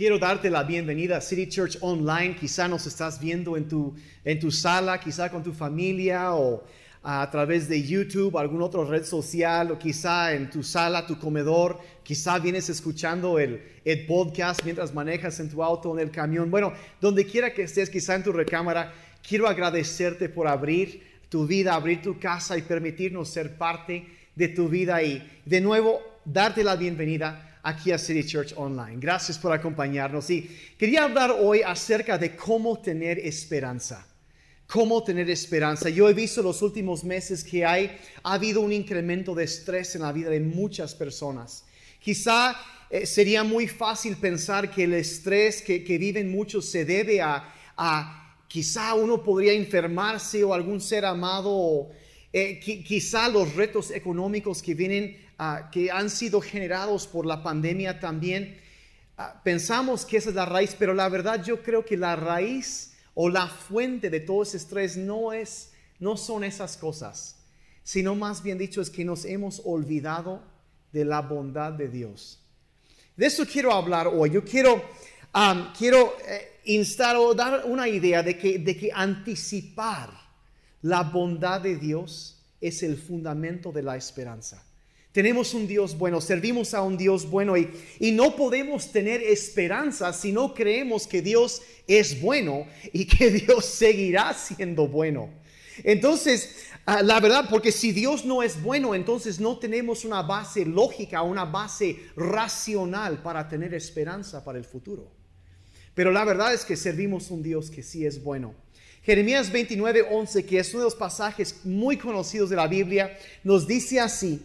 Quiero darte la bienvenida a City Church Online. Quizá nos estás viendo en tu, en tu sala, quizá con tu familia o a través de YouTube, alguna otra red social, o quizá en tu sala, tu comedor, quizá vienes escuchando el, el podcast mientras manejas en tu auto en el camión. Bueno, donde quiera que estés, quizá en tu recámara, quiero agradecerte por abrir tu vida, abrir tu casa y permitirnos ser parte de tu vida y de nuevo darte la bienvenida aquí a City Church Online. Gracias por acompañarnos. Y quería hablar hoy acerca de cómo tener esperanza. Cómo tener esperanza. Yo he visto los últimos meses que hay, ha habido un incremento de estrés en la vida de muchas personas. Quizá eh, sería muy fácil pensar que el estrés que, viven muchos se debe a, a, quizá uno podría enfermarse o algún ser amado o eh, quizá los retos económicos que vienen Ah, que han sido generados por la pandemia también. Ah, pensamos que esa es la raíz, pero la verdad yo creo que la raíz o la fuente de todo ese estrés no es, no son esas cosas, sino más bien dicho es que nos hemos olvidado de la bondad de Dios. De eso quiero hablar hoy. Yo quiero, quiero eh, instar o dar una idea de que, de que anticipar la bondad de Dios es el fundamento de la esperanza. Tenemos un Dios bueno, servimos a un Dios bueno y, y, no podemos tener esperanza si no creemos que Dios es bueno y que Dios seguirá siendo bueno. Entonces, ah, la verdad, porque si Dios no es bueno, entonces no tenemos una base lógica, una base racional para tener esperanza para el futuro. Pero la verdad es que servimos un Dios que sí es bueno. Jeremías 29, 11, que es uno de los pasajes muy conocidos de la Biblia, nos dice así.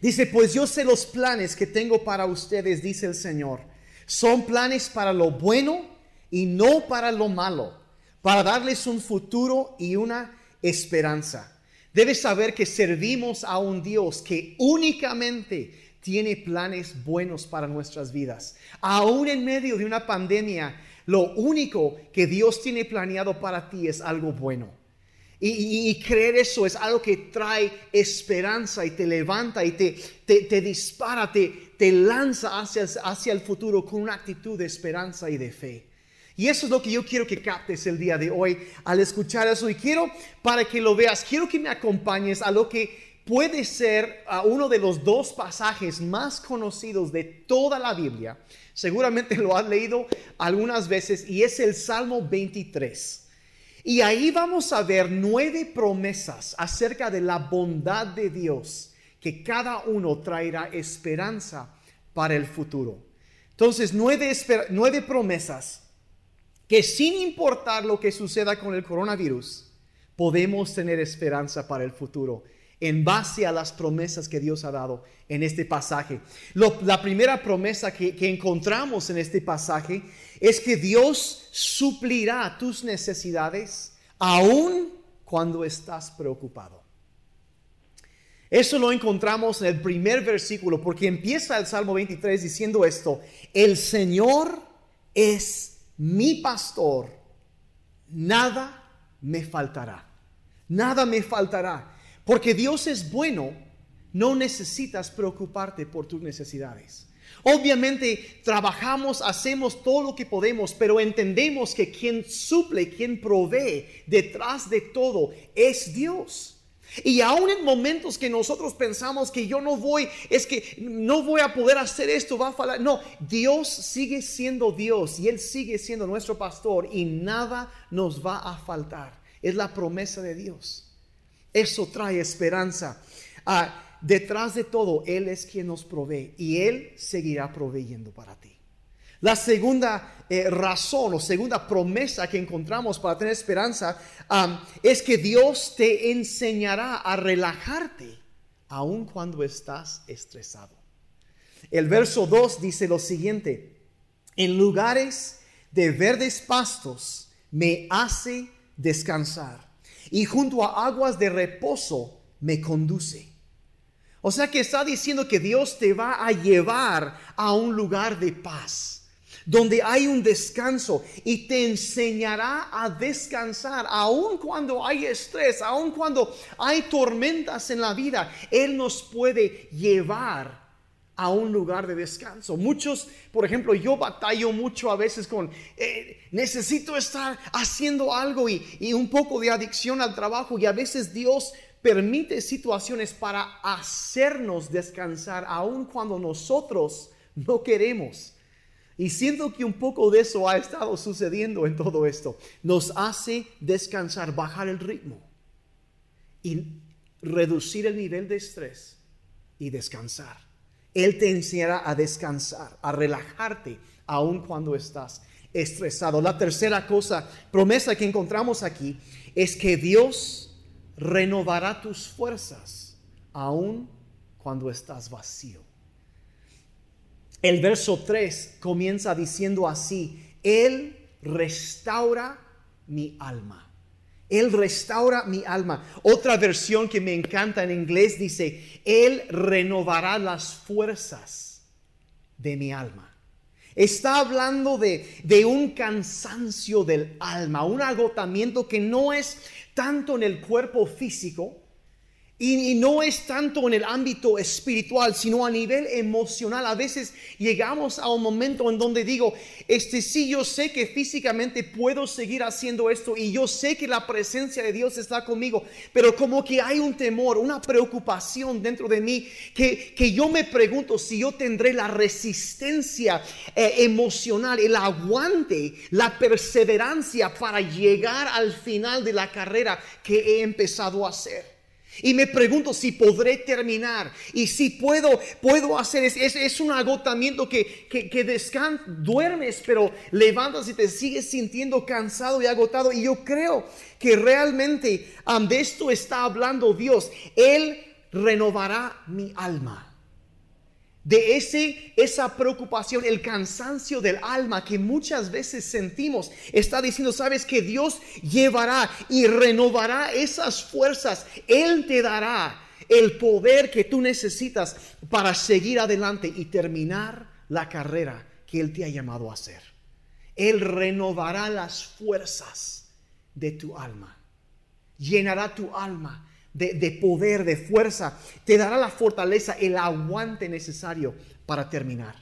Dice, pues yo sé los planes que tengo para ustedes, dice el Señor. Son planes para lo bueno y no para lo malo, para darles un futuro y una esperanza. Debes saber que servimos a un Dios que únicamente tiene planes buenos para nuestras vidas. Aún en medio de una pandemia, lo único que Dios tiene planeado para ti es algo bueno. Y, creer eso es algo que trae esperanza y te levanta y te, te, dispara, te, te lanza hacia, hacia el futuro con una actitud de esperanza y de fe. Y eso es lo que yo quiero que captes el día de hoy al escuchar eso. Y quiero, para que lo veas, quiero que me acompañes a lo que puede ser uno de los dos pasajes más conocidos de toda la Biblia. Seguramente lo has leído algunas veces y es el Salmo 23. Y ahí vamos a ver nueve promesas acerca de la bondad de Dios, que cada uno traerá esperanza para el futuro. Entonces, nueve, nueve promesas que sin importar lo que suceda con el coronavirus, podemos tener esperanza para el futuro en base a las promesas que Dios ha dado en este pasaje. la primera promesa que, que, encontramos en este pasaje es que Dios suplirá tus necesidades aun cuando estás preocupado. Eso lo encontramos en el primer versículo, porque empieza el Salmo 23 diciendo esto, el Señor es mi pastor, nada me faltará, nada me faltará. Porque Dios es bueno, no necesitas preocuparte por tus necesidades. Obviamente trabajamos, hacemos todo lo que podemos, pero entendemos que quien suple, quien provee detrás de todo es Dios. Y aún en momentos que nosotros pensamos que yo no voy, es que no voy a poder hacer esto, va a fallar. No, Dios sigue siendo Dios y Él sigue siendo nuestro pastor y nada nos va a faltar. Es la promesa de Dios. Eso trae esperanza. Ah, detrás de todo, Él es quien nos provee y Él seguirá proveyendo para ti. La segunda eh, razón o segunda promesa que encontramos para tener esperanza es que Dios te enseñará a relajarte aun cuando estás estresado. El verso 2 dice lo siguiente, en lugares de verdes pastos me hace descansar y junto a aguas de reposo me conduce. O sea que está diciendo que Dios te va a llevar a un lugar de paz, donde hay un descanso y te enseñará a descansar, aun cuando hay estrés, aun cuando hay tormentas en la vida, Él nos puede llevar a un lugar de descanso. Muchos, por ejemplo, yo batallo mucho a veces con, eh, necesito estar haciendo algo y, y un poco de adicción al trabajo y a veces Dios permite situaciones para hacernos descansar, aun cuando nosotros no queremos. Y siento que un poco de eso ha estado sucediendo en todo esto. Nos hace descansar, bajar el ritmo y reducir el nivel de estrés y descansar. Él te enseñará a descansar, a relajarte, aun cuando estás estresado. La tercera cosa, promesa que encontramos aquí, es que Dios renovará tus fuerzas, aun cuando estás vacío. El verso 3 comienza diciendo así, Él restaura mi alma. Él restaura mi alma. Otra versión que me encanta en inglés dice, Él renovará las fuerzas de mi alma. Está hablando de, de, un cansancio del alma, un agotamiento que no es tanto en el cuerpo físico, y, no es tanto en el ámbito espiritual, sino a nivel emocional. A veces llegamos a un momento en donde digo, este sí, yo sé que físicamente puedo seguir haciendo esto y yo sé que la presencia de Dios está conmigo, pero como que hay un temor, una preocupación dentro de mí que, que yo me pregunto si yo tendré la resistencia eh, emocional, el aguante, la perseverancia para llegar al final de la carrera que he empezado a hacer. Y me pregunto si podré terminar. Y si puedo, puedo hacer. Es, es, un agotamiento que, que, que descan, duermes, pero levantas y te sigues sintiendo cansado y agotado. Y yo creo que realmente de esto está hablando Dios. Él renovará mi alma de ese, esa preocupación, el cansancio del alma que muchas veces sentimos. Está diciendo, sabes que Dios llevará y renovará esas fuerzas. Él te dará el poder que tú necesitas para seguir adelante y terminar la carrera que Él te ha llamado a hacer. Él renovará las fuerzas de tu alma. Llenará tu alma de, poder, de fuerza, te dará la fortaleza, el aguante necesario para terminar.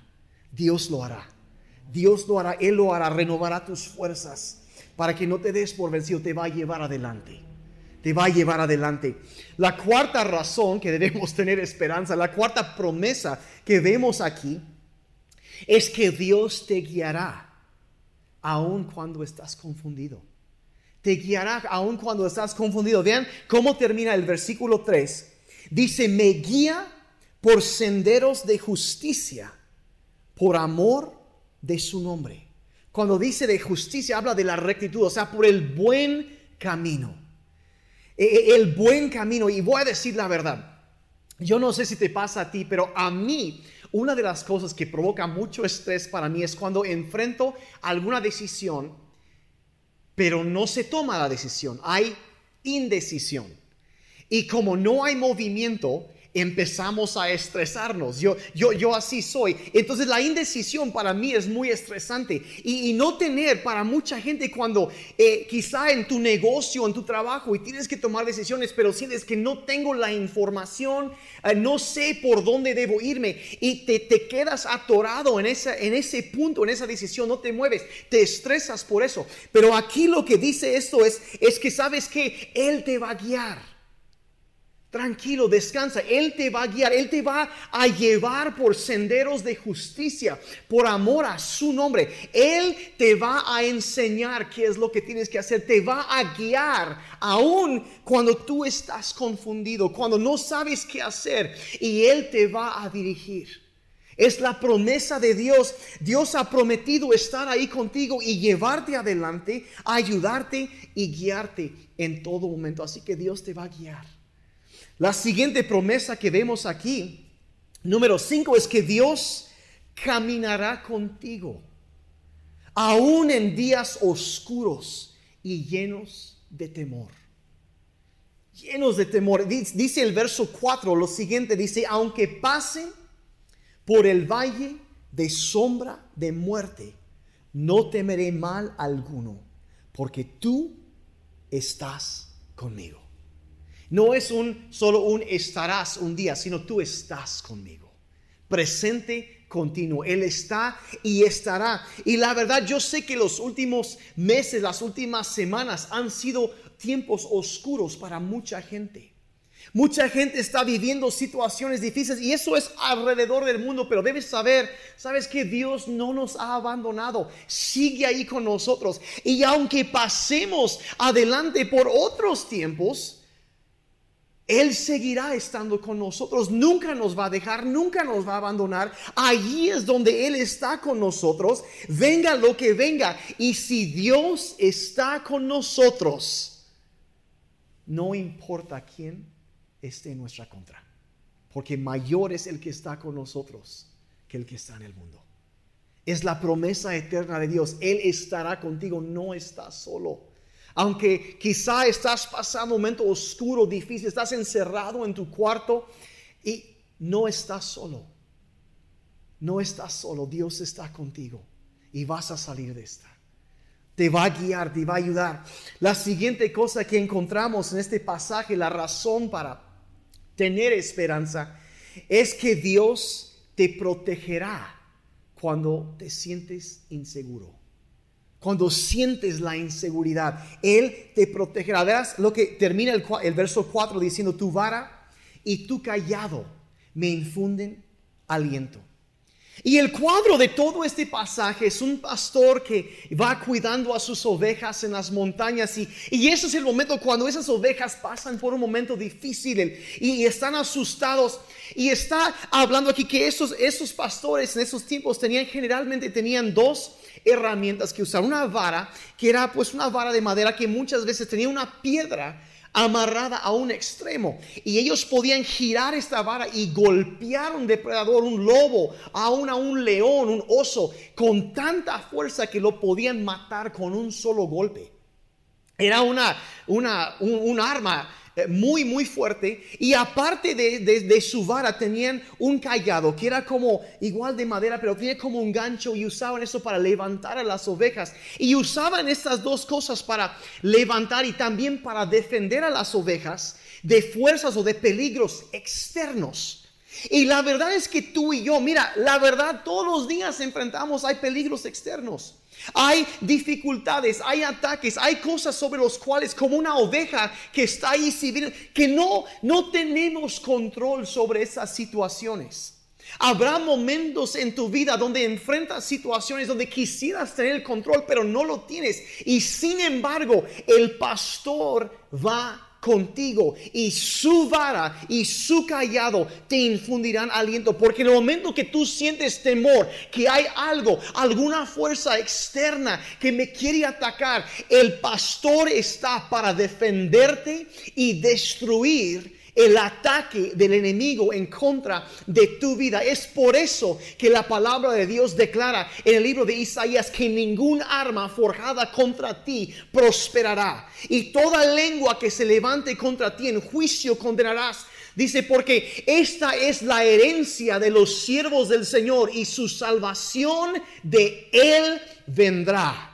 Dios lo hará. Dios lo hará, Él lo hará, renovará tus fuerzas para que no te des por vencido, te va a llevar adelante. Te va a llevar adelante. La cuarta razón que debemos tener esperanza, la cuarta promesa que vemos aquí, es que Dios te guiará aun cuando estás confundido te guiará aun cuando estás confundido. Vean cómo termina el versículo 3. Dice, me guía por senderos de justicia, por amor de su nombre. Cuando dice de justicia, habla de la rectitud, o sea, por el buen camino. E, e, el buen camino, y voy a decir la verdad, yo no sé si te pasa a ti, pero a mí una de las cosas que provoca mucho estrés para mí es cuando enfrento alguna decisión pero no se toma la decisión, hay indecisión. Y como no hay movimiento, empezamos a estresarnos. Yo, yo, yo así soy. Entonces la indecisión para mí es muy estresante. Y, no tener para mucha gente cuando eh, quizá en tu negocio, en tu trabajo, y tienes que tomar decisiones, pero sientes que no tengo la información, eh, no sé por dónde debo irme, y te, te quedas atorado en, esa, en ese punto, en esa decisión, no te mueves, te estresas por eso. Pero aquí lo que dice esto es, es que sabes que Él te va a guiar. Tranquilo, descansa. Él te va a guiar, Él te va a llevar por senderos de justicia, por amor a su nombre. Él te va a enseñar qué es lo que tienes que hacer. Te va a guiar aún cuando tú estás confundido, cuando no sabes qué hacer. Y Él te va a dirigir. Es la promesa de Dios. Dios ha prometido estar ahí contigo y llevarte adelante, ayudarte y guiarte en todo momento. Así que Dios te va a guiar. La siguiente promesa que vemos aquí, número 5, es que Dios caminará contigo, aún en días oscuros y llenos de temor. Llenos de temor. Dice el verso 4 lo siguiente, dice, aunque pase por el valle de sombra de muerte, no temeré mal alguno, porque tú estás conmigo. No es un solo un estarás un día, sino tú estás conmigo. presente continuo. Él está y estará. Y la verdad, yo sé que los últimos meses, las últimas semanas han sido tiempos oscuros para mucha gente. Mucha gente está viviendo situaciones difíciles y eso es alrededor del mundo, pero debes saber, sabes que Dios no nos ha abandonado, sigue ahí con nosotros. Y aunque pasemos adelante por otros tiempos, él seguirá estando con nosotros, nunca nos va a dejar, nunca nos va a abandonar. Allí es donde Él está con nosotros, venga lo que venga. Y si Dios está con nosotros, no importa quién esté en nuestra contra, porque mayor es el que está con nosotros que el que está en el mundo. Es la promesa eterna de Dios. Él estará contigo, no estás solo. Aunque quizá estás pasando un momento oscuro, difícil, estás encerrado en tu cuarto y no estás solo. No estás solo, Dios está contigo y vas a salir de esta. Te va a guiar, te va a ayudar. La siguiente cosa que encontramos en este pasaje, la razón para tener esperanza, es que Dios te protegerá cuando te sientes inseguro cuando sientes la inseguridad, Él te protegerá. Verás lo que termina el, verso 4 diciendo, tu vara y tu callado me infunden aliento. Y el cuadro de todo este pasaje es un pastor que va cuidando a sus ovejas en las montañas y, y ese es el momento cuando esas ovejas pasan por un momento difícil y, están asustados y está hablando aquí que esos, esos pastores en esos tiempos tenían generalmente tenían dos herramientas que usar. Una vara que era pues una vara de madera que muchas veces tenía una piedra amarrada a un extremo. Y ellos podían girar esta vara y golpear un depredador, un lobo, aún a un león, un oso, con tanta fuerza que lo podían matar con un solo golpe. Era una, una, un arma eh, muy, muy fuerte. Y aparte de, su vara tenían un callado que era como igual de madera, pero tenía como un gancho y usaban eso para levantar a las ovejas. Y usaban estas dos cosas para levantar y también para defender a las ovejas de fuerzas o de peligros externos. Y la verdad es que tú y yo, mira, la verdad todos los días enfrentamos, hay peligros externos. Hay dificultades, hay ataques, hay cosas sobre los cuales como una oveja que está ahí que no, no tenemos control sobre esas situaciones. Habrá momentos en tu vida donde enfrentas situaciones donde quisieras tener el control, pero no lo tienes. Y sin embargo, el pastor va contigo y su vara y su callado te infundirán aliento. Porque en el momento que tú sientes temor, que hay algo, alguna fuerza externa que me quiere atacar, el pastor está para defenderte y destruir el ataque del enemigo en contra de tu vida. Es por eso que la palabra de Dios declara en el libro de Isaías que ningún arma forjada contra ti prosperará. Y toda lengua que se levante contra ti en juicio condenarás. Dice, porque esta es la herencia de los siervos del Señor y su salvación de Él vendrá.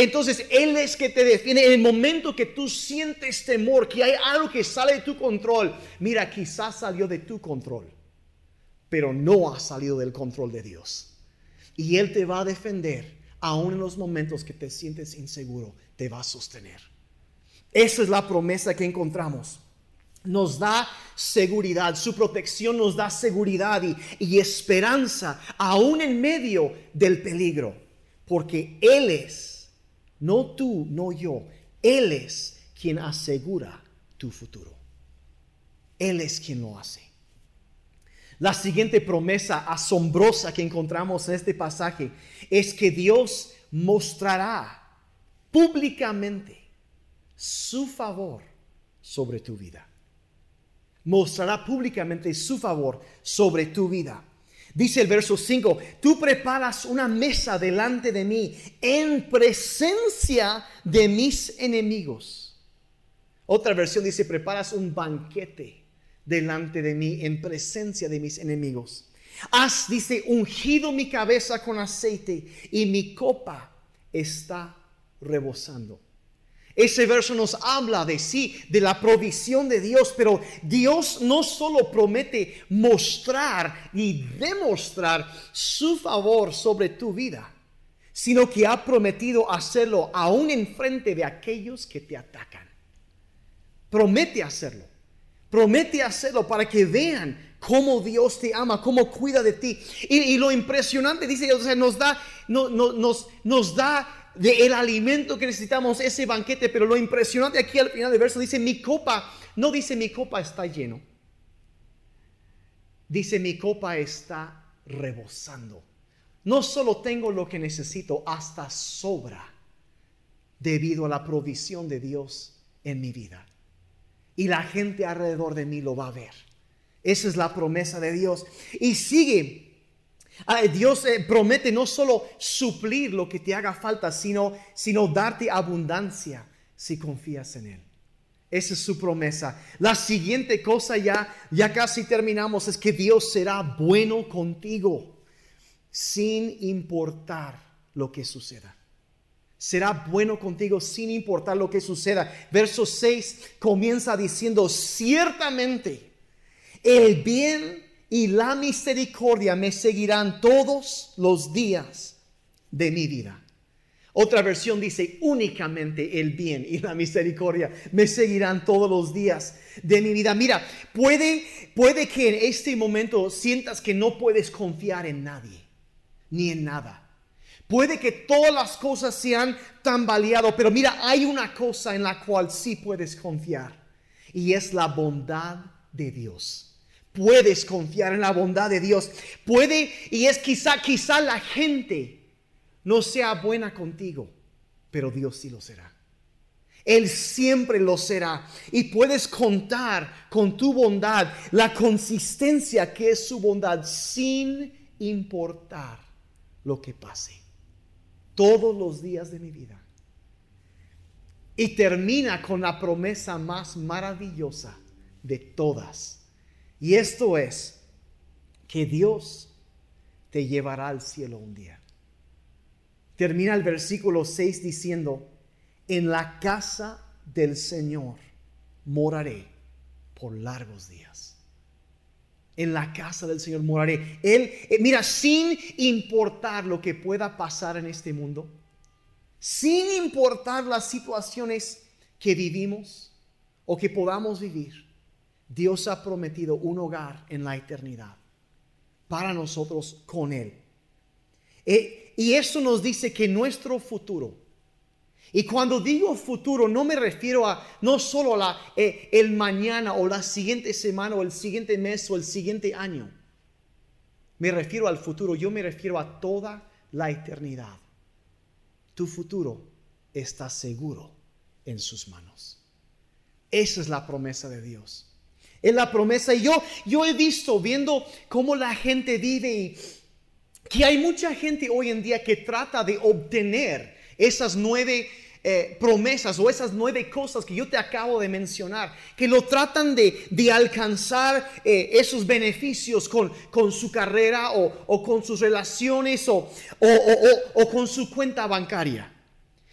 Entonces Él es que te defiende en el momento que tú sientes temor, que hay algo que sale de tu control. Mira, quizás salió de tu control, pero no ha salido del control de Dios. Y Él te va a defender, aún en los momentos que te sientes inseguro, te va a sostener. Esa es la promesa que encontramos. Nos da seguridad, su protección nos da seguridad y, y esperanza, aún en medio del peligro, porque Él es no tú, no yo. Él es quien asegura tu futuro. Él es quien lo hace. La siguiente promesa asombrosa que encontramos en este pasaje es que Dios mostrará públicamente su favor sobre tu vida. Mostrará públicamente su favor sobre tu vida. Dice el verso 5, tú preparas una mesa delante de mí en presencia de mis enemigos. Otra versión dice, preparas un banquete delante de mí en presencia de mis enemigos. Has, dice, ungido mi cabeza con aceite y mi copa está rebosando. Ese verso nos habla de sí, de la provisión de Dios, pero Dios no solo promete mostrar y demostrar su favor sobre tu vida, sino que ha prometido hacerlo aún en frente de aquellos que te atacan. Promete hacerlo. Promete hacerlo para que vean cómo Dios te ama, cómo cuida de ti. Y, lo impresionante, dice, sea, nos da, no, nos da de el alimento que necesitamos, ese banquete. Pero lo impresionante aquí al final del verso dice, mi copa, no dice mi copa está lleno. Dice mi copa está rebosando. No solo tengo lo que necesito, hasta sobra debido a la provisión de Dios en mi vida. Y la gente alrededor de mí lo va a ver. Esa es la promesa de Dios. Y sigue Dios eh, promete no solo suplir lo que te haga falta, sino, sino darte abundancia si confías en Él. Esa es su promesa. La siguiente cosa ya, ya casi terminamos, es que Dios será bueno contigo sin importar lo que suceda. Será bueno contigo sin importar lo que suceda. Verso 6 comienza diciendo, ciertamente el bien y la misericordia me seguirán todos los días de mi vida. Otra versión dice, únicamente el bien y la misericordia me seguirán todos los días de mi vida. Mira, puede, puede que en este momento sientas que no puedes confiar en nadie, ni en nada. Puede que todas las cosas se han tambaleado, pero mira, hay una cosa en la cual sí puedes confiar, y es la bondad de Dios puedes confiar en la bondad de Dios. Puede, y es quizá, quizá la gente no sea buena contigo, pero Dios sí lo será. Él siempre lo será. Y puedes contar con tu bondad, la consistencia que es su bondad, sin importar lo que pase. Todos los días de mi vida. Y termina con la promesa más maravillosa de todas y esto es que Dios te llevará al cielo un día. Termina el versículo 6 diciendo, en la casa del Señor moraré por largos días. En la casa del Señor moraré. Él, eh, mira, sin importar lo que pueda pasar en este mundo, sin importar las situaciones que vivimos o que podamos vivir, Dios ha prometido un hogar en la eternidad para nosotros con Él. E, y eso nos dice que nuestro futuro, y cuando digo futuro no me refiero a no solo eh, el mañana o la siguiente semana o el siguiente mes o el siguiente año, me refiero al futuro, yo me refiero a toda la eternidad. Tu futuro está seguro en sus manos. Esa es la promesa de Dios. Es la promesa. Y yo, yo he visto, viendo cómo la gente vive, y que hay mucha gente hoy en día que trata de obtener esas nueve eh, promesas o esas nueve cosas que yo te acabo de mencionar, que lo tratan de, de alcanzar eh, esos beneficios con, con su carrera o, o, con sus relaciones o, o con su cuenta bancaria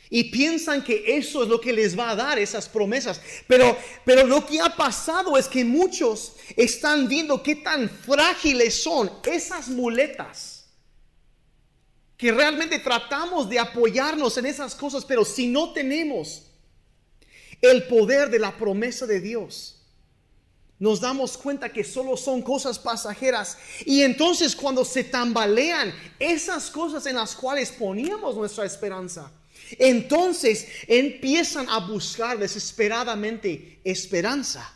y piensan que eso es lo que les va a dar esas promesas. Pero, pero lo que ha pasado es que muchos están viendo qué tan frágiles son esas muletas. Que realmente tratamos de apoyarnos en esas cosas, pero si no tenemos el poder de la promesa de Dios, nos damos cuenta que solo son cosas pasajeras. Y entonces cuando se tambalean esas cosas en las cuales poníamos nuestra esperanza, entonces empiezan a buscar desesperadamente esperanza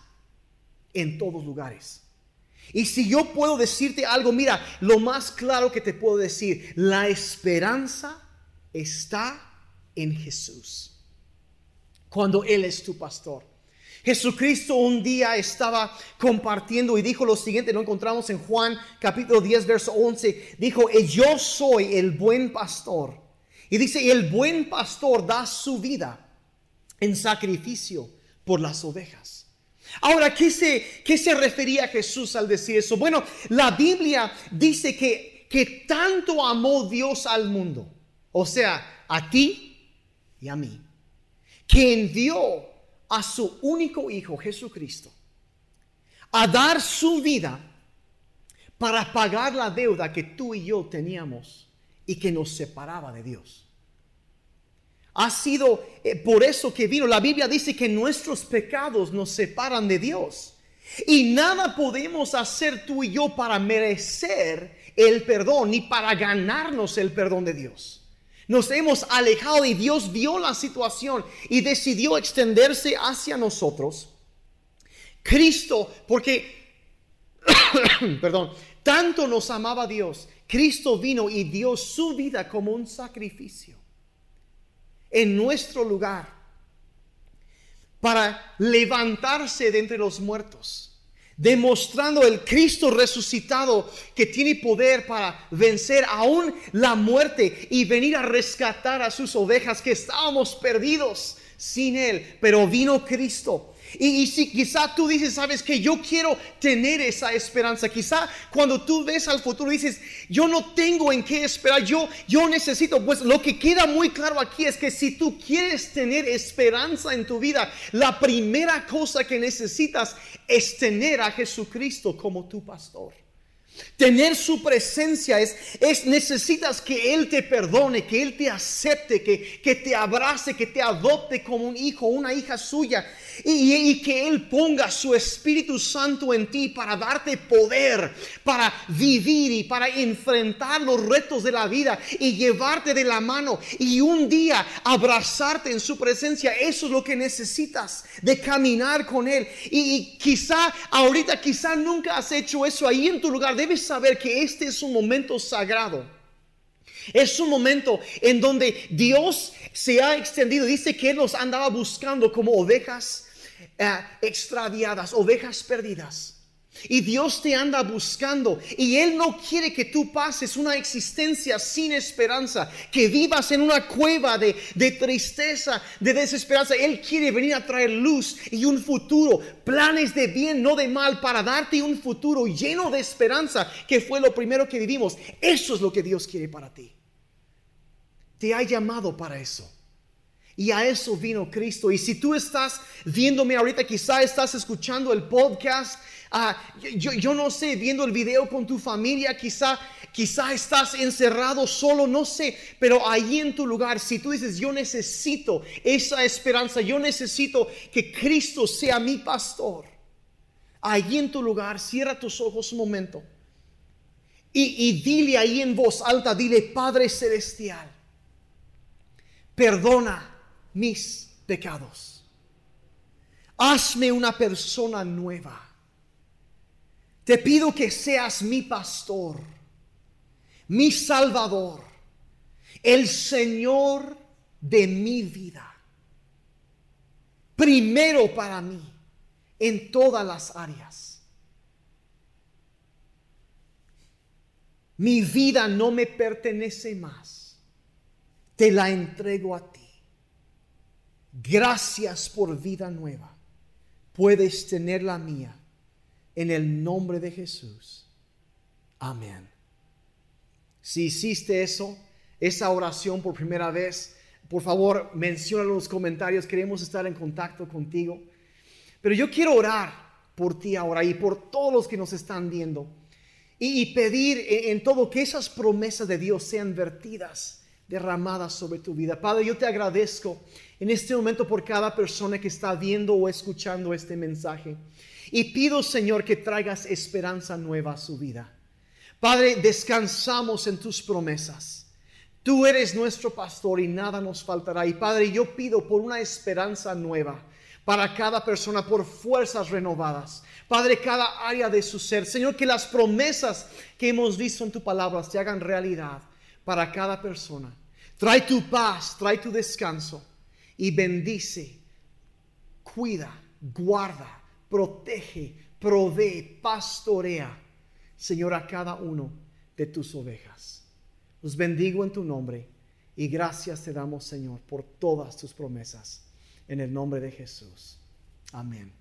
en todos lugares. Y si yo puedo decirte algo, mira, lo más claro que te puedo decir, la esperanza está en Jesús. Cuando Él es tu pastor. Jesucristo un día estaba compartiendo y dijo lo siguiente, lo encontramos en Juan capítulo 10, verso 11, dijo, yo soy el buen pastor y dice, el buen pastor da su vida en sacrificio por las ovejas. Ahora, ¿qué se, qué se refería Jesús al decir eso? Bueno, la Biblia dice que, que tanto amó Dios al mundo, o sea, a ti y a mí, que envió a su único Hijo Jesucristo a dar su vida para pagar la deuda que tú y yo teníamos y que nos separaba de Dios. Ha sido eh, por eso que vino. La Biblia dice que nuestros pecados nos separan de Dios. Y nada podemos hacer tú y yo para merecer el perdón ni para ganarnos el perdón de Dios. Nos hemos alejado y Dios vio la situación y decidió extenderse hacia nosotros. Cristo, porque, perdón, tanto nos amaba Dios, Cristo vino y dio su vida como un sacrificio en nuestro lugar para levantarse de entre los muertos, demostrando el Cristo resucitado que tiene poder para vencer aún la muerte y venir a rescatar a sus ovejas que estábamos perdidos sin Él, pero vino Cristo y, si quizá tú dices, sabes que yo quiero tener esa esperanza, quizá cuando tú ves al futuro dices, yo no tengo en qué esperar, yo, yo necesito, pues lo que queda muy claro aquí es que si tú quieres tener esperanza en tu vida, la primera cosa que necesitas es tener a Jesucristo como tu pastor. Tener su presencia es, es, necesitas que Él te perdone, que Él te acepte, que, que te abrace, que te adopte como un hijo, una hija suya y, que Él ponga su Espíritu Santo en ti para darte poder, para vivir y para enfrentar los retos de la vida y llevarte de la mano y un día abrazarte en su presencia. Eso es lo que necesitas de caminar con Él. Y, quizá ahorita, quizá nunca has hecho eso ahí en tu lugar. Debes saber que este es un momento sagrado. Es un momento en donde Dios se ha extendido. Dice que Él nos andaba buscando como ovejas eh, extraviadas, ovejas perdidas. Y Dios te anda buscando y Él no quiere que tú pases una existencia sin esperanza, que vivas en una cueva de, de, tristeza, de desesperanza. Él quiere venir a traer luz y un futuro, planes de bien, no de mal, para darte un futuro lleno de esperanza, que fue lo primero que vivimos. Eso es lo que Dios quiere para ti. Te ha llamado para eso. Y a eso vino Cristo. Y si tú estás viéndome ahorita, quizá estás escuchando el podcast, ah, yo, no sé, viendo el video con tu familia, quizá, quizá estás encerrado solo, no sé, pero ahí en tu lugar, si tú dices, yo necesito esa esperanza, yo necesito que Cristo sea mi pastor, ahí en tu lugar, cierra tus ojos un momento. Y, y dile ahí en voz alta, dile, Padre Celestial, perdona mis pecados. Hazme una persona nueva. Te pido que seas mi pastor, mi salvador, el Señor de mi vida. Primero para mí en todas las áreas. Mi vida no me pertenece más. Te la entrego a ti. Gracias por vida nueva. Puedes tener la mía en el nombre de Jesús. Amén. Si hiciste eso, esa oración por primera vez, por favor, menciona en los comentarios. Queremos estar en contacto contigo. Pero yo quiero orar por ti ahora y por todos los que nos están viendo. Y, pedir en todo que esas promesas de Dios sean vertidas, derramadas sobre tu vida. Padre, yo te agradezco en este momento por cada persona que está viendo o escuchando este mensaje. Y pido, Señor, que traigas esperanza nueva a su vida. Padre, descansamos en tus promesas. Tú eres nuestro pastor y nada nos faltará. Y Padre, yo pido por una esperanza nueva para cada persona, por fuerzas renovadas. Padre, cada área de su ser. Señor, que las promesas que hemos visto en tu palabra se hagan realidad para cada persona. Trae tu paz, trae tu descanso y bendice, cuida, guarda, protege, provee, pastorea, Señor, a cada uno de tus ovejas. Los bendigo en tu nombre y gracias te damos, Señor, por todas tus promesas. En el nombre de Jesús. Amén.